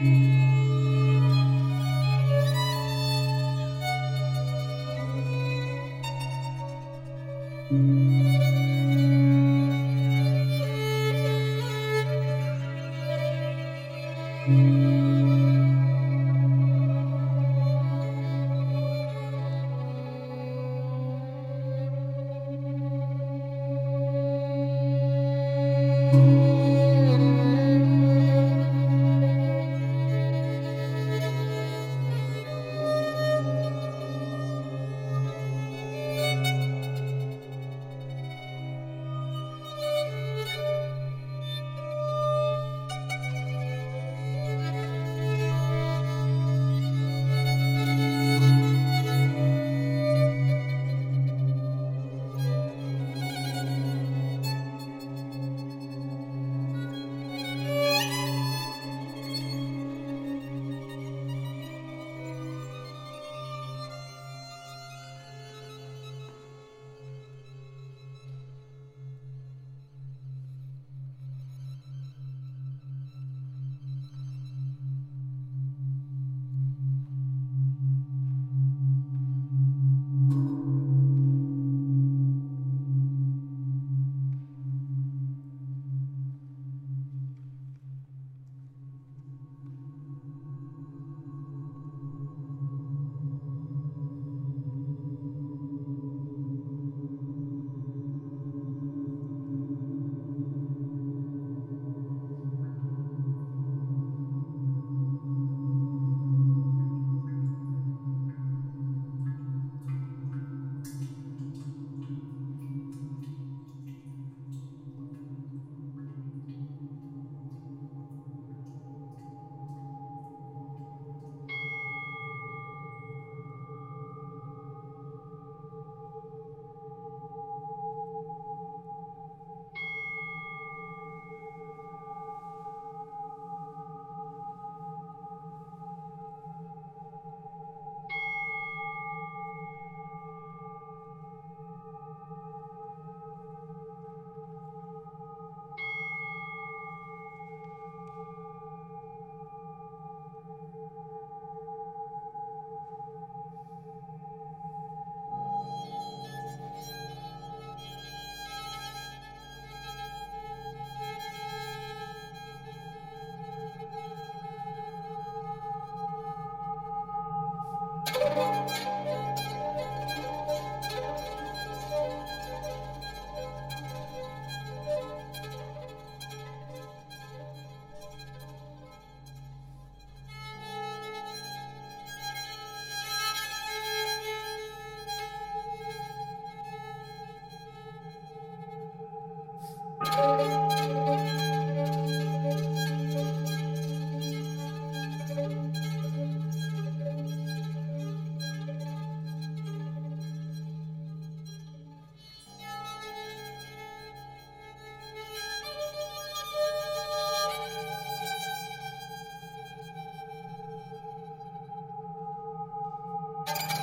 Música